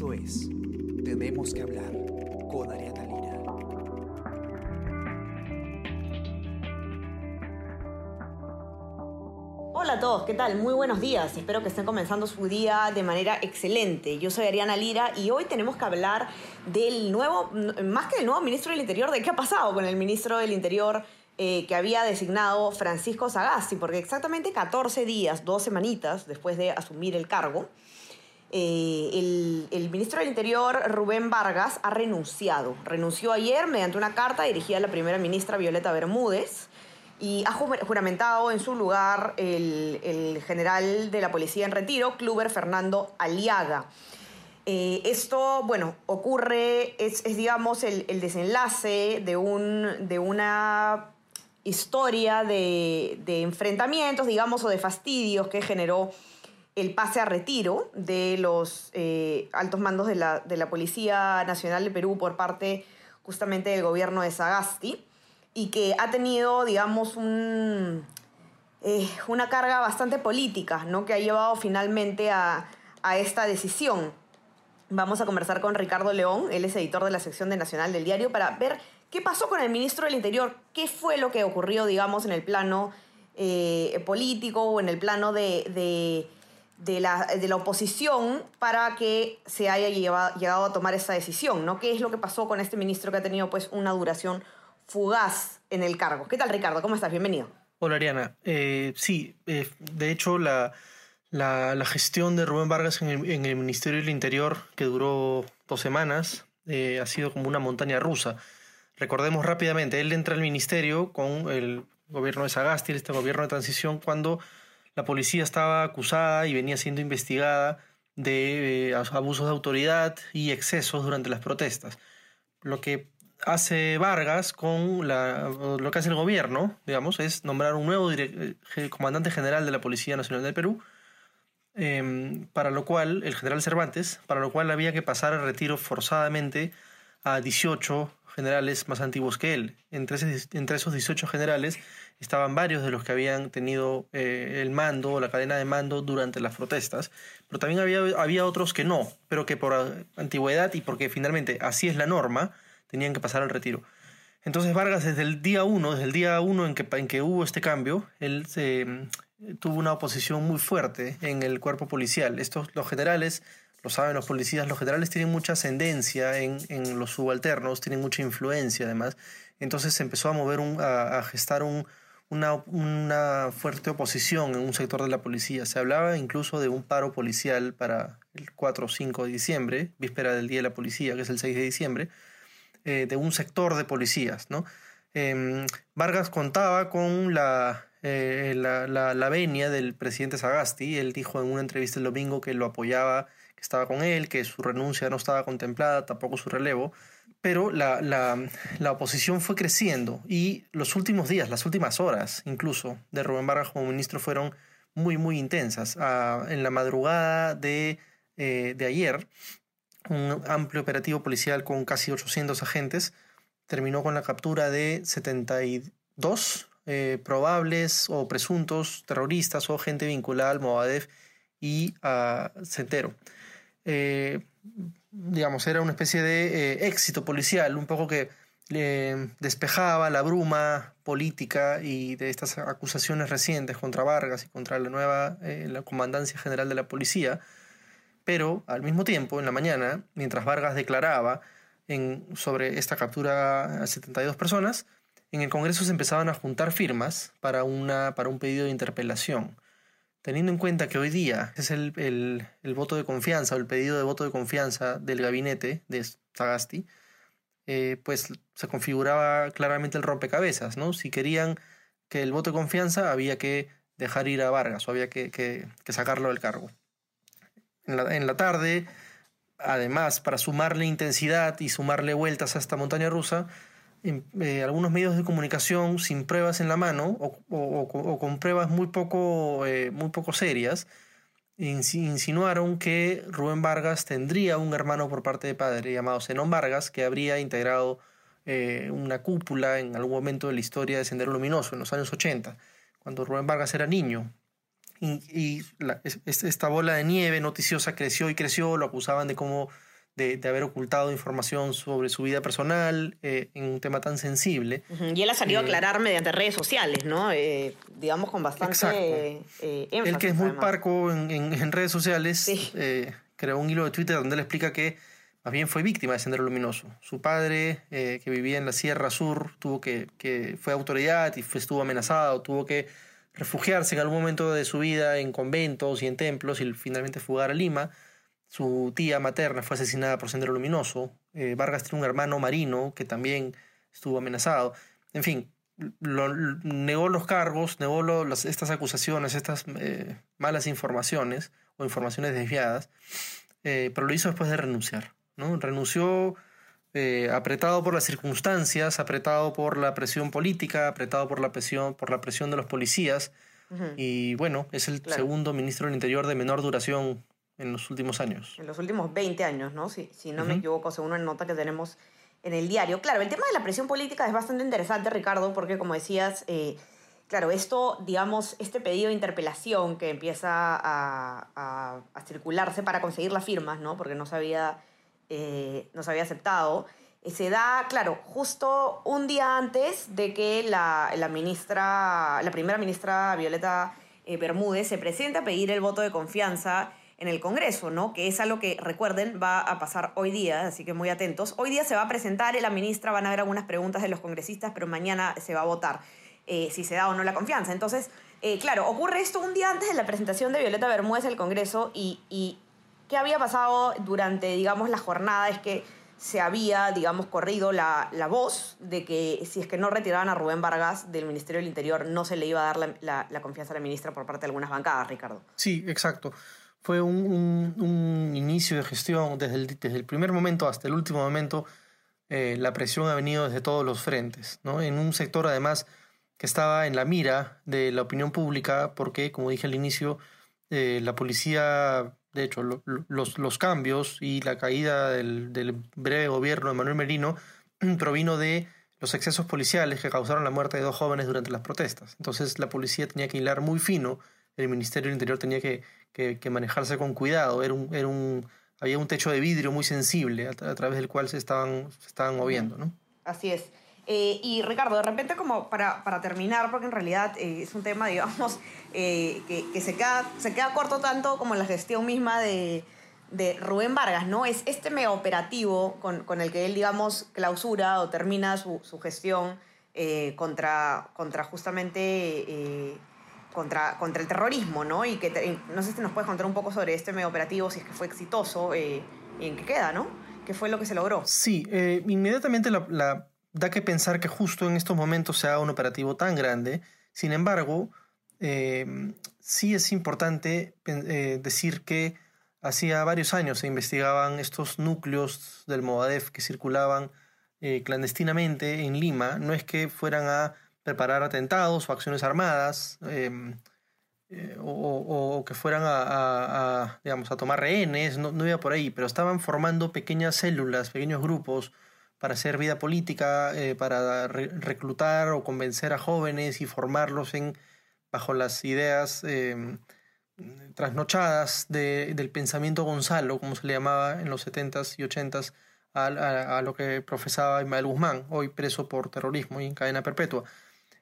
Esto es Tenemos que hablar con Ariana Lira. Hola a todos, ¿qué tal? Muy buenos días. Espero que estén comenzando su día de manera excelente. Yo soy Ariana Lira y hoy tenemos que hablar del nuevo, más que del nuevo ministro del Interior, de qué ha pasado con el ministro del Interior eh, que había designado Francisco Sagasti, porque exactamente 14 días, dos semanitas después de asumir el cargo, eh, el, ministro del Interior, Rubén Vargas, ha renunciado. Renunció ayer mediante una carta dirigida a la primera ministra Violeta Bermúdez y ha juramentado en su lugar el, general de la policía en retiro, Kluber Fernando Aliaga. Eh, esto, bueno, ocurre, es, digamos, el, desenlace de, un, de una historia de enfrentamientos, digamos, o de fastidios que generó el pase a retiro de los eh, altos mandos de la, de la, Policía Nacional de Perú por parte justamente del gobierno de Sagasti y que ha tenido, digamos, un, eh, una carga bastante política, ¿no? Que ha llevado finalmente a, a, esta decisión. Vamos a conversar con Ricardo León, él es editor de la sección de Nacional del Diario, para ver qué pasó con el ministro del Interior, qué fue lo que ocurrió, digamos, en el plano eh, político o en el plano de, de de la, de la, oposición para que se haya llegado a tomar esa decisión, ¿no? ¿Qué es lo que pasó con este ministro que ha tenido pues una duración fugaz en el cargo? ¿Qué tal, Ricardo? ¿Cómo estás? Bienvenido. Hola, Ariana. Eh, sí, eh, de hecho, la, la, gestión de Rubén Vargas en el, en el, Ministerio del Interior, que duró dos semanas, eh, ha sido como una montaña rusa. Recordemos rápidamente, él entra al ministerio con el gobierno de Sagasti, este gobierno de transición, cuando la policía estaba acusada y venía siendo investigada de eh, abusos de autoridad y excesos durante las protestas. Lo que hace Vargas con lo que hace el gobierno, digamos, es nombrar un nuevo eh, comandante general de la Policía Nacional del Perú, eh, para lo cual, el general Cervantes, para lo cual había que pasar a retiro forzadamente a 18 generales más antiguos que él. Entre, esos 18 generales estaban varios de los que habían tenido eh, el mando o la cadena de mando durante las protestas, pero también había, había otros que no, pero que por antigüedad y porque finalmente así es la norma, tenían que pasar al retiro. Entonces Vargas desde el día uno, desde el día uno en que, en que hubo este cambio, él se, tuvo una oposición muy fuerte en el cuerpo policial. Estos, los generales, lo saben los policías, los generales tienen mucha ascendencia en, en los subalternos, tienen mucha influencia además. Entonces se empezó a mover, un, a, a gestar un, una, una, fuerte oposición en un sector de la policía. Se hablaba incluso de un paro policial para el 4 o 5 de diciembre, víspera del Día de la Policía, que es el 6 de diciembre, eh, de un sector de policías. ¿no? Eh, Vargas contaba con la, eh, la, la, la, venia del presidente Sagasti. Él dijo en una entrevista el domingo que lo apoyaba, estaba con él, que su renuncia no estaba contemplada, tampoco su relevo pero la, la, oposición fue creciendo y los últimos días, las últimas horas incluso de Rubén Vargas como ministro fueron muy, muy intensas. Ah, en la madrugada de, eh, de ayer, un amplio operativo policial con casi 800 agentes terminó con la captura de 72 eh, probables o presuntos terroristas o gente vinculada al Movadef y a Centero. Eh, digamos, era una especie de eh, éxito policial, un poco que eh, despejaba la bruma política y de estas acusaciones recientes contra Vargas y contra la nueva eh, la Comandancia General de la Policía. Pero al mismo tiempo, en la mañana, mientras Vargas declaraba sobre esta captura a 72 personas, en el Congreso se empezaban a juntar firmas para, una, para un pedido de interpelación teniendo en cuenta que hoy día es el, el, voto de confianza o el pedido de voto de confianza del gabinete de Sagasti, eh, pues se configuraba claramente el rompecabezas, ¿no? Si querían que el voto de confianza había que dejar ir a Vargas o había que, que, sacarlo del cargo. La, en la tarde, además, para sumarle intensidad y sumarle vueltas a esta montaña rusa, eh, algunos medios de comunicación sin pruebas en la mano o, con pruebas muy poco, eh, muy poco serias, insinuaron que Rubén Vargas tendría un hermano por parte de padre llamado Zenón Vargas que habría integrado eh, una cúpula en algún momento de la historia de Sendero Luminoso, en los años 80, cuando Rubén Vargas era niño. Y, esta bola de nieve noticiosa creció y creció, lo acusaban de cómo de, de, haber ocultado información sobre su vida personal eh, en un tema tan sensible. Y él ha salido a aclarar mediante redes sociales, ¿no? digamos con bastante énfasis. Él que es muy parco en, en, redes sociales, creó un hilo de Twitter donde él explica que más bien fue víctima de Sendero Luminoso. Su padre, que vivía en la Sierra Sur, tuvo que, que fue autoridad y estuvo amenazado, tuvo que refugiarse en algún momento de su vida en conventos y en templos y finalmente fugar a Lima. Su tía materna fue asesinada por Sendero Luminoso. Eh, Vargas tiene un hermano marino que también estuvo amenazado. En fin, negó los cargos, negó estas acusaciones, estas eh, malas informaciones o informaciones desviadas, eh, pero lo hizo después de renunciar. ¿no? Renunció apretado por las circunstancias, apretado por la presión política, apretado por la presión, por la presión de los policías. Y bueno, es el segundo ministro del Interior de menor duración en los últimos años. En los últimos 20 años, ¿no? Si, si no me equivoco, según una nota que tenemos en el diario. Claro, el tema de la presión política es bastante interesante, Ricardo, porque como decías, eh, claro, esto, digamos, este pedido de interpelación que empieza a, a, circularse para conseguir las firmas, ¿no? Porque no se había, eh, no se había aceptado, eh, se da, claro, justo un día antes de que la, la ministra, la primera ministra Violeta Bermúdez se presente a pedir el voto de confianza en el Congreso, ¿no? Que es algo que, recuerden, va a pasar hoy día, así que muy atentos. Hoy día se va a presentar la ministra, van a haber algunas preguntas de los congresistas, pero mañana se va a votar eh, si se da o no la confianza. Entonces, eh, claro, ocurre esto un día antes de la presentación de Violeta Bermúdez al Congreso y, y ¿qué había pasado durante, digamos, la jornada? Es que se había, digamos, corrido la, la, voz de que si es que no retiraban a Rubén Vargas del Ministerio del Interior, no se le iba a dar la, la, la confianza a la ministra por parte de algunas bancadas, Ricardo. Sí, exacto fue un, un, inicio de gestión desde el, desde el, primer momento hasta el último momento. Eh, la presión ha venido desde todos los frentes, ¿no? en un sector además que estaba en la mira de la opinión pública porque, como dije al inicio, eh, la policía, de hecho, los, los, cambios y la caída del, del breve gobierno de Manuel Merino provino de los excesos policiales que causaron la muerte de dos jóvenes durante las protestas. Entonces la policía tenía que hilar muy fino, el Ministerio del Interior tenía que que, manejarse con cuidado. Era un, era un, había un techo de vidrio muy sensible a, través del cual se estaban, se estaban moviendo. ¿no? Así es. Eh, y Ricardo, de repente como para, para terminar, porque en realidad eh, es un tema, digamos, eh, que, que, se, queda, se queda corto tanto como la gestión misma de, de Rubén Vargas, ¿no? Es este mega operativo con, con, el que él, digamos, clausura o termina su, su gestión contra, contra justamente contra, contra el terrorismo, ¿no? Y que no sé si nos puedes contar un poco sobre este medio operativo, si es que fue exitoso eh, y en qué queda, ¿no? ¿Qué fue lo que se logró? Sí, eh, inmediatamente da que pensar que justo en estos momentos se un operativo tan grande. Sin embargo, eh, sí es importante decir que hacía varios años se investigaban estos núcleos del Movadef que circulaban clandestinamente en Lima. No es que fueran a preparar atentados o acciones armadas em, eh, o, que fueran a, digamos, a tomar rehenes, no, no, iba por ahí, pero estaban formando pequeñas células, pequeños grupos para hacer vida política, eh, para reclutar o convencer a jóvenes y formarlos en, bajo las ideas em, trasnochadas de, del pensamiento Gonzalo, como se le llamaba en los 70s y 80s, a, a, lo que profesaba Ismael Guzmán, hoy preso por terrorismo y en cadena perpetua.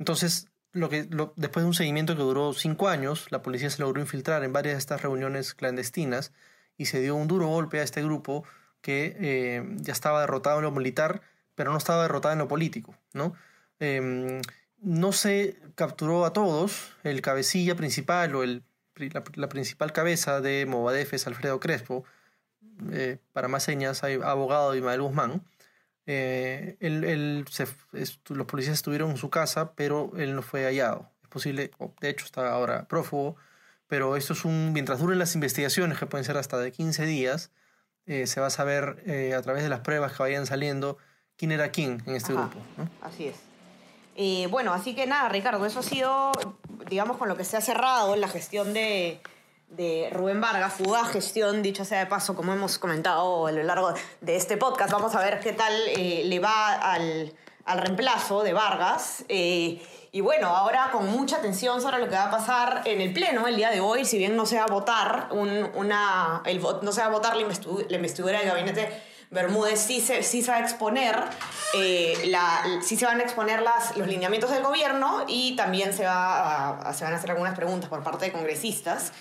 Entonces, lo que, después de un seguimiento que duró cinco años, la policía se logró infiltrar en varias de estas reuniones clandestinas y se dio un duro golpe a este grupo que eh, ya estaba derrotado en lo militar, pero no estaba derrotado en lo político. ¿no? Em, no se capturó a todos, el cabecilla principal o la, principal cabeza de Movadef es Alfredo Crespo, eh, para más señas, hay abogado de Imael Guzmán, eh, él, los policías estuvieron en su casa, pero él no fue hallado. Es posible, de hecho está ahora prófugo, pero esto es un, mientras duren las investigaciones, que pueden ser hasta de 15 días, eh, se va a saber eh, a través de las pruebas que vayan saliendo quién era quién en este grupo. Así es. bueno, así que nada, Ricardo, eso ha sido, digamos, con lo que se ha cerrado la gestión de, de Rubén Vargas, fugaz gestión, dicho sea de paso, como hemos comentado a lo largo de este podcast. Vamos a ver qué tal eh, le va al, al reemplazo de Vargas. Eh, y bueno, ahora con mucha atención sobre lo que va a pasar en el Pleno el día de hoy, si bien no se va a votar, una, el, no se va a votar la, investidura del gabinete Bermúdez sí se, sí se va a exponer, eh, la, sí se van a exponer las, los lineamientos del gobierno y también se, va a, se van a hacer algunas preguntas por parte de congresistas.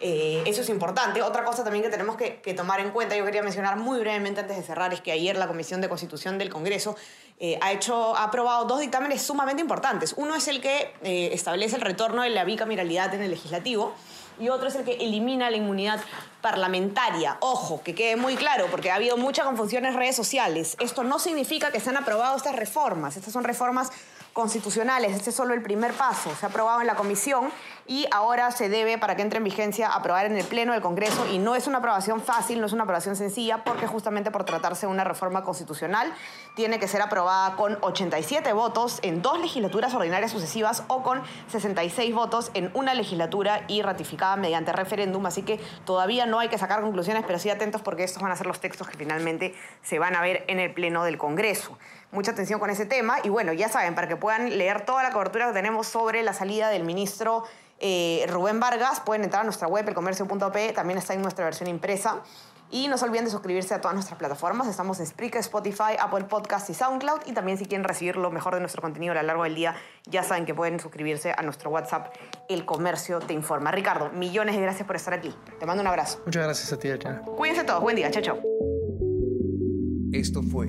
Eh, eso es importante. Otra cosa también que tenemos que, tomar en cuenta, yo quería mencionar muy brevemente antes de cerrar, es que ayer la Comisión de Constitución del Congreso eh, ha, hecho, ha aprobado dos dictámenes sumamente importantes. Uno es el que establece el retorno de la bicameralidad en el legislativo y otro es el que elimina la inmunidad parlamentaria. Ojo, que quede muy claro, porque ha habido mucha confusión en redes sociales. Esto no significa que se han aprobado estas reformas. Estas son reformas constitucionales. Este es solo el primer paso. Se ha aprobado en la comisión y ahora se debe, para que entre en vigencia, aprobar en el Pleno del Congreso. Y no es una aprobación fácil, no es una aprobación sencilla, porque justamente por tratarse de una reforma constitucional, tiene que ser aprobada con 87 votos en dos legislaturas ordinarias sucesivas o con 66 votos en una legislatura y ratificada mediante referéndum. Así que todavía no hay que sacar conclusiones, pero sí atentos porque estos van a ser los textos que finalmente se van a ver en el Pleno del Congreso. Mucha atención con ese tema y bueno, ya saben, para que puedan leer toda la cobertura que tenemos sobre la salida del ministro eh, Rubén Vargas, pueden entrar a nuestra web, elcomercio.p, también está en nuestra versión impresa. Y no se olviden de suscribirse a todas nuestras plataformas. Estamos en Spreaker, Spotify, Apple Podcast y SoundCloud. Y también si quieren recibir lo mejor de nuestro contenido a lo largo del día, ya saben que pueden suscribirse a nuestro WhatsApp, El Comercio Te Informa. Ricardo, millones de gracias por estar aquí. Te mando un abrazo. Muchas gracias a ti, Adriana. Cuídense todos. Buen día. Chao, chao. Esto fue